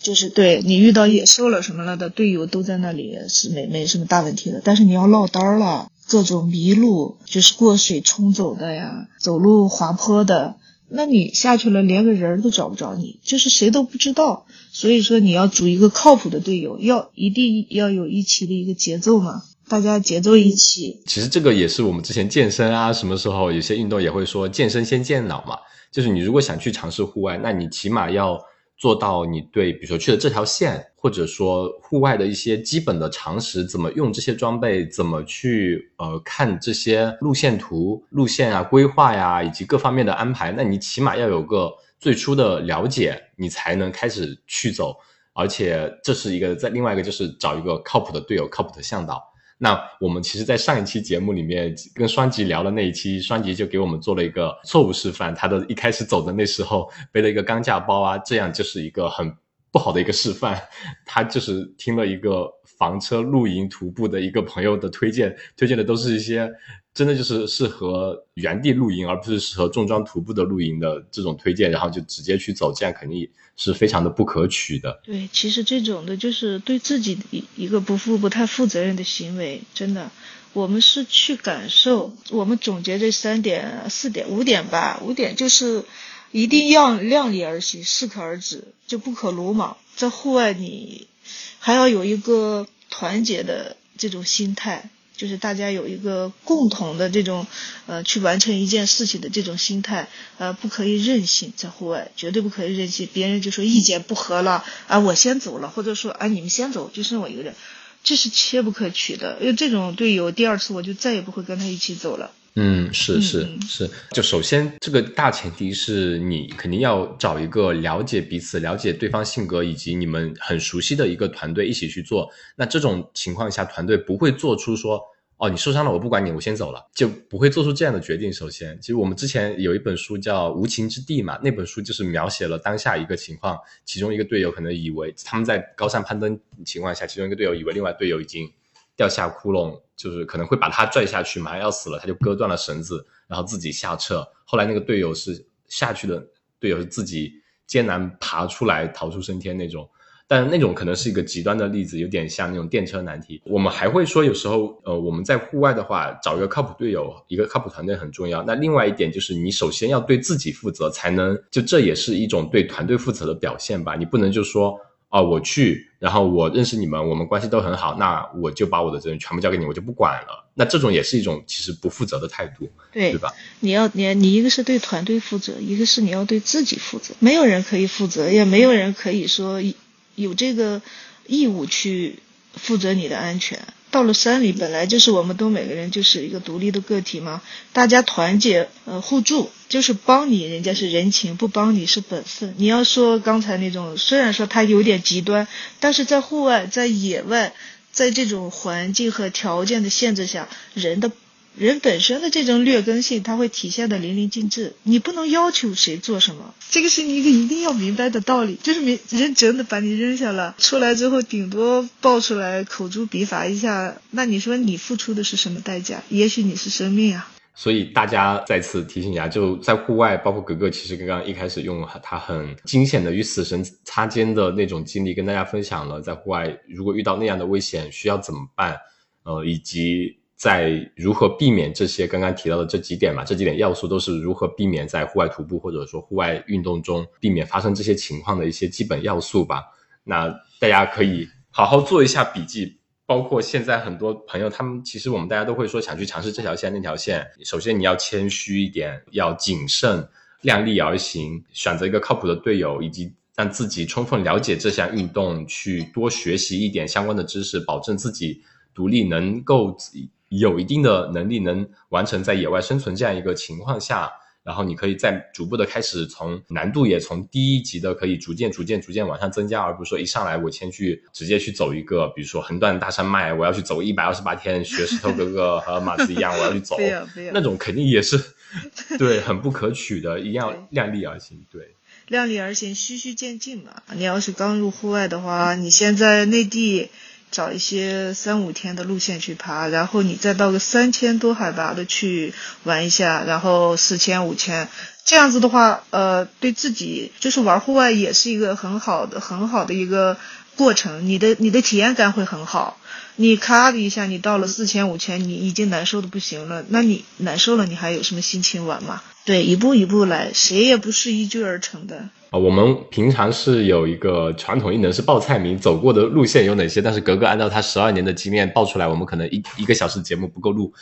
就是对你遇到野兽了什么了的队友都在那里是没没什么大问题的。但是你要落单了，各种迷路，就是过水冲走的呀，走路滑坡的，那你下去了，连个人都找不着你，就是谁都不知道。所以说，你要组一个靠谱的队友，要一定要有一起的一个节奏嘛，大家节奏一起。其实这个也是我们之前健身啊，什么时候有些运动也会说，健身先健脑嘛。就是你如果想去尝试户外，那你起码要。做到你对，比如说去的这条线，或者说户外的一些基本的常识，怎么用这些装备，怎么去呃看这些路线图、路线啊、规划呀，以及各方面的安排，那你起码要有个最初的了解，你才能开始去走。而且这是一个在另外一个就是找一个靠谱的队友、靠谱的向导。那我们其实，在上一期节目里面跟双吉聊的那一期，双吉就给我们做了一个错误示范。他的一开始走的那时候背了一个钢架包啊，这样就是一个很不好的一个示范。他就是听了一个房车露营徒步的一个朋友的推荐，推荐的都是一些。真的就是适合原地露营，而不是适合重装徒步的露营的这种推荐，然后就直接去走，这样肯定是非常的不可取的。对，其实这种的就是对自己一一个不负不太负责任的行为，真的。我们是去感受，我们总结这三点、四点、五点吧。五点就是一定要量力而行，适可而止，就不可鲁莽。在户外，你还要有一个团结的这种心态。就是大家有一个共同的这种，呃，去完成一件事情的这种心态，呃，不可以任性，在户外绝对不可以任性。别人就说意见不合了，啊，我先走了，或者说啊，你们先走，就剩我一个人，这是切不可取的。因为这种队友，第二次我就再也不会跟他一起走了。嗯，是是是，就首先这个大前提是你肯定要找一个了解彼此、了解对方性格以及你们很熟悉的一个团队一起去做。那这种情况下，团队不会做出说。哦，你受伤了，我不管你，我先走了，就不会做出这样的决定。首先，其实我们之前有一本书叫《无情之地》嘛，那本书就是描写了当下一个情况，其中一个队友可能以为他们在高山攀登情况下，其中一个队友以为另外队友已经掉下窟窿，就是可能会把他拽下去，马上要死了，他就割断了绳子，然后自己下撤。后来那个队友是下去的队友是自己艰难爬出来，逃出升天那种。但那种可能是一个极端的例子，有点像那种电车难题。我们还会说，有时候，呃，我们在户外的话，找一个靠谱队友，一个靠谱团队很重要。那另外一点就是，你首先要对自己负责，才能就这也是一种对团队负责的表现吧。你不能就说，啊，我去，然后我认识你们，我们关系都很好，那我就把我的责任全部交给你，我就不管了。那这种也是一种其实不负责的态度，对对吧？你要你你一个是对团队负责，一个是你要对自己负责。没有人可以负责，也没有人可以说。有这个义务去负责你的安全。到了山里，本来就是我们都每个人就是一个独立的个体嘛，大家团结呃互助，就是帮你，人家是人情，不帮你是本分。你要说刚才那种，虽然说他有点极端，但是在户外，在野外，在这种环境和条件的限制下，人的。人本身的这种劣根性，它会体现的淋漓尽致。你不能要求谁做什么，这个是你一个一定要明白的道理。就是没人真的把你扔下了，出来之后顶多抱出来口诛笔伐一下，那你说你付出的是什么代价？也许你是生命啊。所以大家再次提醒一下，就在户外，包括格格，其实刚刚一开始用他很惊险的与死神擦肩的那种经历，跟大家分享了在户外如果遇到那样的危险需要怎么办，呃，以及。在如何避免这些刚刚提到的这几点嘛？这几点要素都是如何避免在户外徒步或者说户外运动中避免发生这些情况的一些基本要素吧。那大家可以好好做一下笔记。包括现在很多朋友，他们其实我们大家都会说想去尝试这条线那条线。首先你要谦虚一点，要谨慎，量力而行，选择一个靠谱的队友，以及让自己充分了解这项运动，去多学习一点相关的知识，保证自己独立能够。有一定的能力能完成在野外生存这样一个情况下，然后你可以再逐步的开始从难度也从低一级的可以逐渐逐渐逐渐往上增加，而不是说一上来我先去直接去走一个，比如说横断大山脉，我要去走一百二十八天，学石头哥哥和马子一样，我要去走，(laughs) 那种肯定也是 (laughs) 对很不可取的，一定要量力而行，对，量力而行，循序渐进嘛。你要是刚入户外的话，你现在内地。找一些三五天的路线去爬，然后你再到个三千多海拔的去玩一下，然后四千五千，这样子的话，呃，对自己就是玩户外也是一个很好的很好的一个过程，你的你的体验感会很好。你咔的一下，你到了四千五千，你已经难受的不行了，那你难受了，你还有什么心情玩吗？对，一步一步来，谁也不是一蹴而成的。啊，我们平常是有一个传统艺能是报菜名，走过的路线有哪些？但是格格按照他十二年的经验报出来，我们可能一一个小时节目不够录。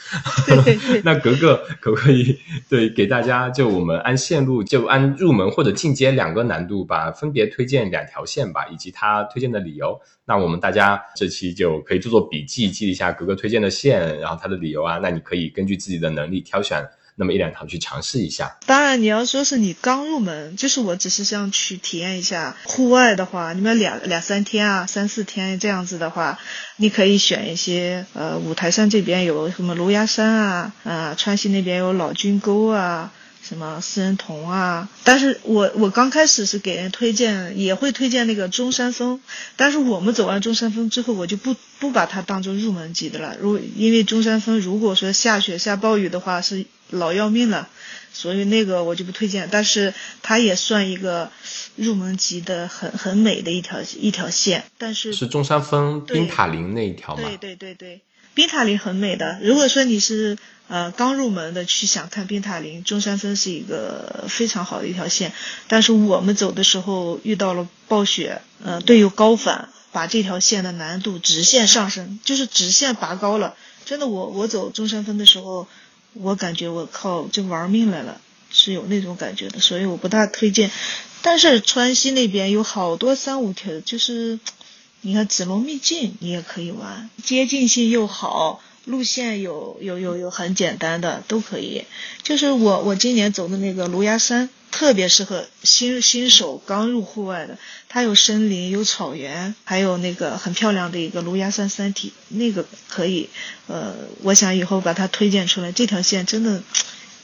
对对对 (laughs) 那格格可不可以对给大家就我们按线路就按入门或者进阶两个难度吧，分别推荐两条线吧，以及他推荐的理由。那我们大家这期就可以做做笔记，记一下格格推荐的线，然后他的理由啊。那你可以根据自己的能力挑选那么一两条去尝试一下。当然，你要说是你刚入门，就是我只是想去体验一下户外的话，你们两两三天啊，三四天这样子的话，你可以选一些呃，五台山这边有什么芦芽山啊，啊、川西那边有老君沟啊。什么四人同啊？但是我我刚开始是给人推荐，也会推荐那个中山峰，但是我们走完中山峰之后，我就不不把它当做入门级的了。如因为中山峰如果说下雪下暴雨的话，是老要命了，所以那个我就不推荐。但是它也算一个入门级的很很美的一条一条线。但是是中山峰冰塔林那一条吗？对对对对，冰塔林很美的。如果说你是呃刚入门的去想看冰塔林，中山峰是一个非常好的一条线。但是我们走的时候遇到了暴雪，呃，队友高反，把这条线的难度直线上升，就是直线拔高了。真的，我我走中山峰的时候，我感觉我靠就玩命来了，是有那种感觉的，所以我不大推荐。但是川西那边有好多三五条，就是你看子龙秘境你也可以玩，接近性又好，路线有有有有很简单的都可以。就是我我今年走的那个芦芽山，特别适合新新手刚入户外的，它有森林有草原，还有那个很漂亮的一个芦芽山三体，那个可以。呃，我想以后把它推荐出来，这条线真的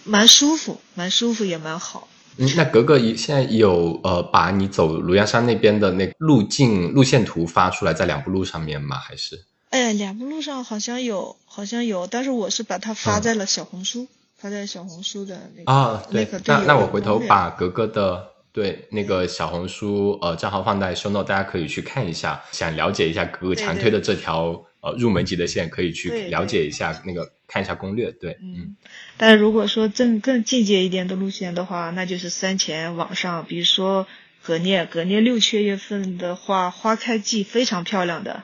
蛮舒服，蛮舒服也蛮好。嗯，那格格一现在有呃把你走庐芽山那边的那路径路线图发出来在两步路上面吗？还是？哎，两步路上好像有，好像有，但是我是把它发嗯在了小红书，发在小红书的那个啊，对，那个那那我回头把格格的对那个小红书呃账号放在 show note，大家可以去看一下。想了解一下格格强推的这条呃入门级的线，可以去了解一下那个看一下攻略。对，嗯嗯，但如果说更更进阶一点的路线的话，那就是三前往上，比如说葛聂，葛聂六七月份的话，花开季非常漂亮的，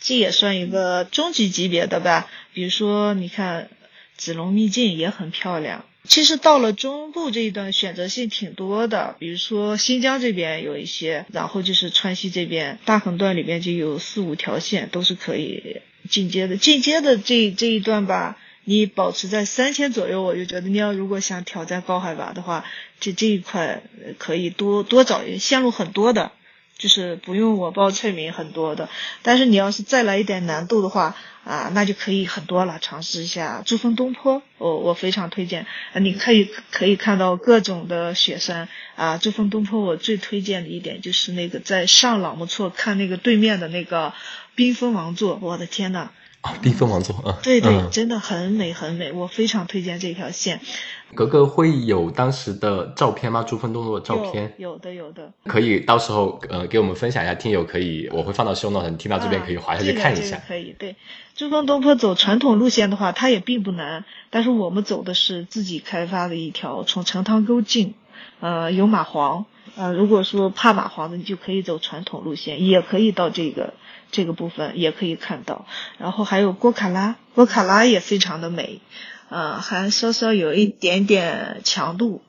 这也算一个中级级别的吧。比如说，你看子龙秘境也很漂亮。其实到了中部这一段选择性挺多的，比如说新疆这边有一些，然后就是川西这边大横段里面就有四五条线都是可以进阶的。进阶的这这一段吧，你保持在三千左右，我就觉得你要如果想挑战高海拔的话，这这一块可以多多找一线路很多的，就是不用我报菜名很多的。但是你要是再来一点难度的话啊，那就可以很多了，尝试一下珠峰东坡，我我非常推荐。啊，你可以可以看到各种的雪山啊，珠峰东坡我最推荐的一点就是那个在上朗木措看那个对面的那个冰封王座，我的天呐！啊，冰封王座，啊，对对，嗯真的很美很美，我非常推荐这条线。格格会有当时的照片吗？珠峰洞的照片？有有的有的，可以到时候呃给我们分享一下，听友可以我会放到 show note，你听到这边可以滑下去看一下啊这个这个。可以，对。珠峰东坡走传统路线的话，它也并不难，但是我们走的是自己开发的一条，从陈塘沟进，呃，有蚂蟥，呃，如果说怕蚂蟥的，你就可以走传统路线，也可以到这个这个部分，也可以看到。然后还有郭卡拉，郭卡拉也非常的美，呃，还稍稍有一点点强度，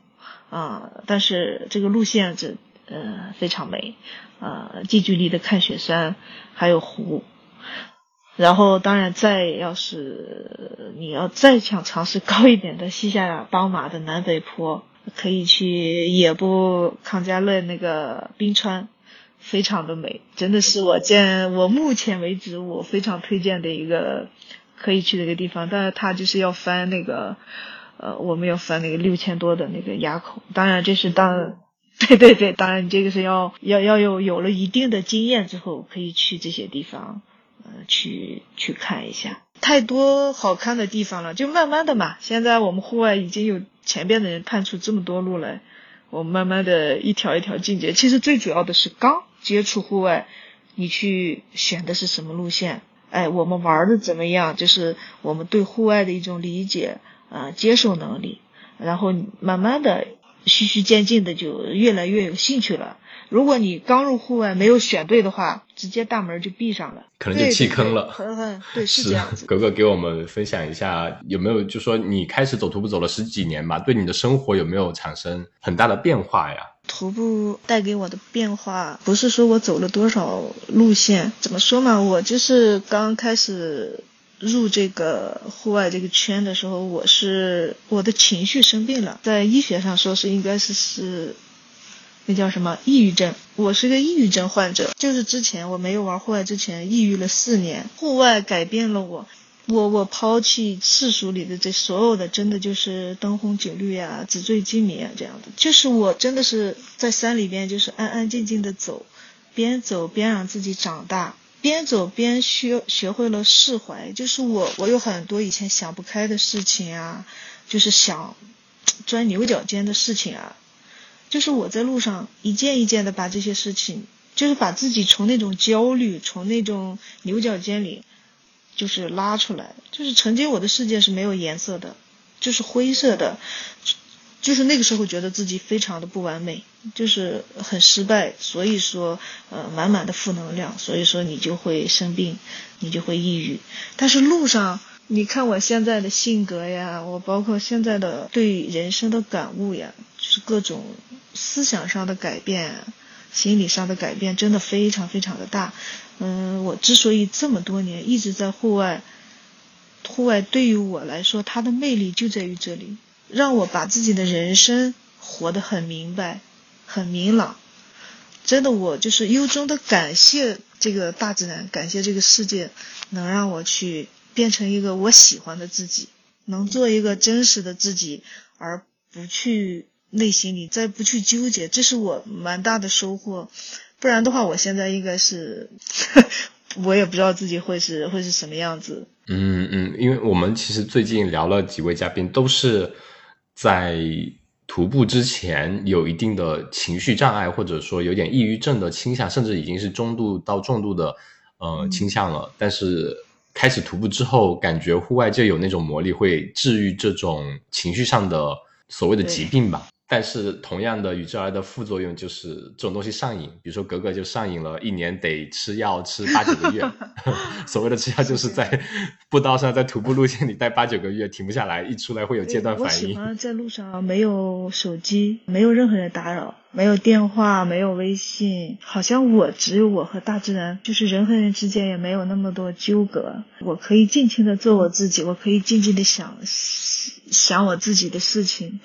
啊、但是这个路线这呃非常美，呃，近距离的看雪山，还有湖。然后，当然，再要是你要再想尝试高一点的西夏邦马的南北坡，可以去野部康加勒那个冰川，非常的美，真的是我见我目前为止我非常推荐的一个可以去的一个地方。但是它就是要翻那个，呃，我们要翻那个六千多的那个垭口，当然这是当。(laughs) 对对对，当然你这个是要要要有有了一定的经验之后，可以去这些地方，呃，去去看一下。太多好看的地方了，就慢慢的嘛。现在我们户外已经有前边的人探出这么多路来，我们慢慢的一条一条进阶。其实最主要的是刚接触户外，你去选的是什么路线？哎，我们玩的怎么样？就是我们对户外的一种理解，呃，接受能力。然后慢慢的、循序渐进的就越来越有兴趣了。如果你刚入户外没有选对的话，直接大门就闭上了，可能就弃坑了。很很对，是这样子。格格给我们分享一下，有没有就说你开始走徒步走了十几年吧，对你的生活有没有产生很大的变化呀？徒步带给我的变化，不是说我走了多少路线，怎么说嘛？我就是刚开始入这个户外这个圈的时候，我是我的情绪生病了，在医学上说是应该是是。那叫什么抑郁症？我是个抑郁症患者，就是之前我没有玩户外之前，抑郁了四年。户外改变了我，我我抛弃世俗里的这所有的，真的就是灯红酒绿啊、纸醉金迷啊这样的。就是我真的是在山里边，就是安安静静的走，边走边让自己长大，边走边学学会了释怀。就是我我有很多以前想不开的事情啊，就是想钻牛角尖的事情啊。就是我在路上一件一件的把这些事情，就是把自己从那种焦虑、从那种牛角尖里，就是拉出来。就是曾经我的世界是没有颜色的，就是灰色的，就是那个时候觉得自己非常的不完美，就是很失败。所以说，呃，满满的负能量，所以说你就会生病，你就会抑郁。但是路上。你看我现在的性格呀，我包括现在的对人生的感悟呀，就是各种思想上的改变，心理上的改变，真的非常非常的大。嗯，我之所以这么多年一直在户外，户外对于我来说，它的魅力就在于这里，让我把自己的人生活得很明白、很明朗。真的，我就是由衷的感谢这个大自然，感谢这个世界，能让我去。变成一个我喜欢的自己，能做一个真实的自己，而不去内心里再不去纠结，这是我蛮大的收获。不然的话，我现在应该是，(laughs) 我也不知道自己会是会是什么样子。嗯嗯，因为我们其实最近聊了几位嘉宾，都是在徒步之前有一定的情绪障碍，或者说有点抑郁症的倾向，甚至已经是中度到重度的呃倾向了，但是。开始徒步之后，感觉户外就有那种魔力，会治愈这种情绪上的所谓的疾病吧。但是同样的与之而来的副作用就是这种东西上瘾，比如说格格就上瘾了，一年得吃药吃八九个月。(laughs) 所谓的吃药就是在 (laughs) 步道上，在徒步路线里待八九个月，停不下来，一出来会有戒断反应。我喜欢在路上没有手机，没有任何人打扰，没有电话，没有微信，好像我只有我和大自然，就是人和人之间也没有那么多纠葛，我可以尽情的做我自己，我可以静静的想想我自己的事情。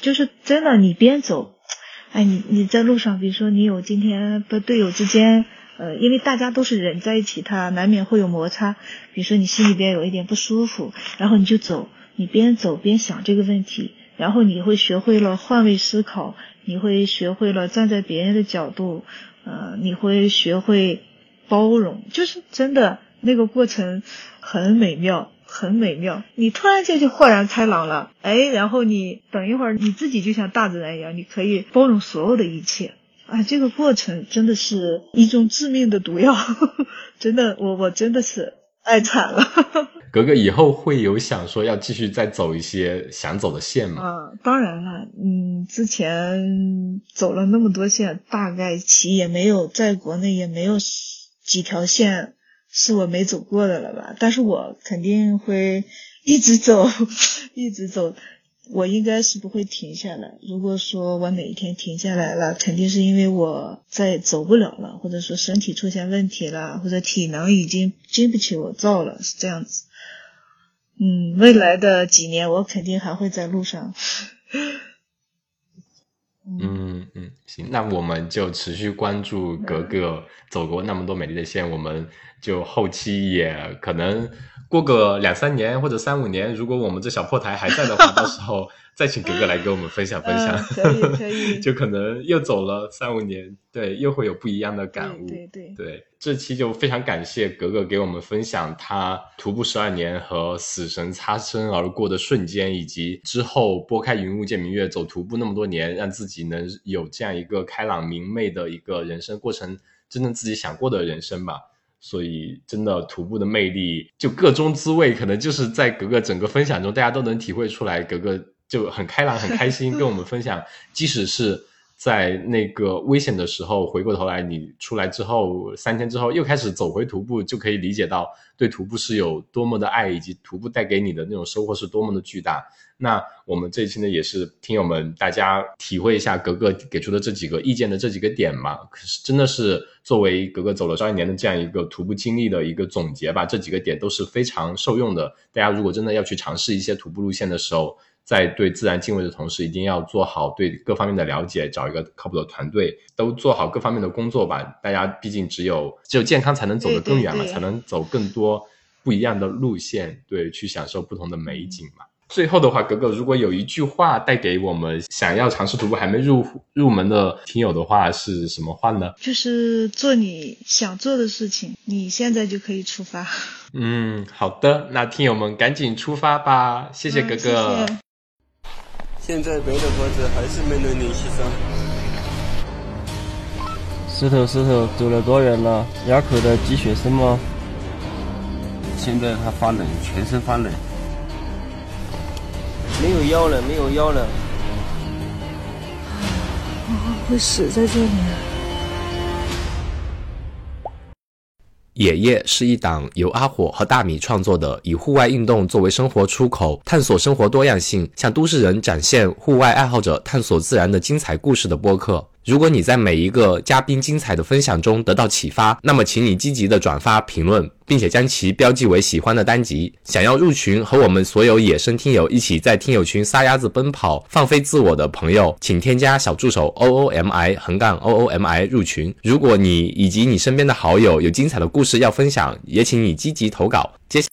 就是真的，你边走，(tsk) 哎，你你在路上，比如说你有今天和队友之间，呃，因为大家都是人在一起，他难免会有摩擦。比如说你心里边有一点不舒服，然后你就走，你边走边想这个问题，然后你会学会了换位思考，你会学会了站在别人的角度，呃，你会学会包容，就是真的那个过程很美妙。很美妙，你突然间就豁然开朗了，哎，然后你等一会儿，你自己就像大自然一样，你可以包容所有的一切，啊，这个过程真的是一种致命的毒药，(laughs) 真的，我我真的是爱惨了。(laughs) 格格以后会有想说要继续再走一些想走的线吗？啊，当然了，嗯，之前走了那么多线，大概其也没有在国内也没有几条线。是我没走过的了吧？但是我肯定会一直走，(laughs) 一直走。我应该是不会停下来。如果说我哪一天停下来了，肯定是因为我再走不了了，或者说身体出现问题了，或者体能已经经不起我造了，是这样子。嗯，未来的几年我肯定还会在路上。(laughs) 嗯嗯，行，那我们就持续关注格格走过那么多美丽的线，我们。就后期也可能过个两三年或者三五年，如果我们这小破台还在的话，(laughs) 到时候再请格格来给我们分享分享。可以可以。(laughs) 就可能又走了三五年，对，又会有不一样的感悟。对对对。这期就非常感谢格格给我们分享他徒步十二年和死神擦身而过的瞬间，以及之后拨开云雾见明月，走徒步那么多年，让自己能有这样一个开朗明媚的一个人生过程，真正自己想过的人生吧。所以，真的徒步的魅力，就各中滋味，可能就是在格格整个分享中，大家都能体会出来。格格就很开朗、很开心，(laughs) 跟我们分享，即使是在那个危险的时候，回过头来，你出来之后三天之后又开始走回徒步，就可以理解到对徒步是有多么的爱，以及徒步带给你的那种收获是多么的巨大。那我们这一期呢，也是听友们大家体会一下格格给出的这几个意见的这几个点嘛。可是真的是作为格格走了十二年的这样一个徒步经历的一个总结吧，这几个点都是非常受用的。大家如果真的要去尝试一些徒步路线的时候，在对自然敬畏的同时，一定要做好对各方面的了解，找一个靠谱的团队，都做好各方面的工作吧。大家毕竟只有只有健康才能走得更远嘛，才能走更多不一样的路线，对，去享受不同的美景嘛。最后的话，格格如果有一句话带给我们想要尝试徒步还没入入门的听友的话，是什么话呢？就是做你想做的事情，你现在就可以出发。嗯，好的，那听友们赶紧出发吧！谢谢格格。现在别的盒子还是没能联系上。石头石头，走了多远了？垭口的积雪深吗？现在他发冷，全身发冷。没有腰了，没有腰了。我会死在这里。野夜是一档由阿火和大米创作的，以户外运动作为生活出口，探索生活多样性，向都市人展现户外爱好者探索自然的精彩故事的播客。如果你在每一个嘉宾精彩的分享中得到启发，那么请你积极的转发评论，并且将其标记为喜欢的单集。想要入群和我们所有野生听友一起在听友群撒丫子奔跑、放飞自我的朋友，请添加小助手 o o m i 横杠 o o m i 入群。如果你以及你身边的好友有精彩的故事要分享，也请你积极投稿。接下。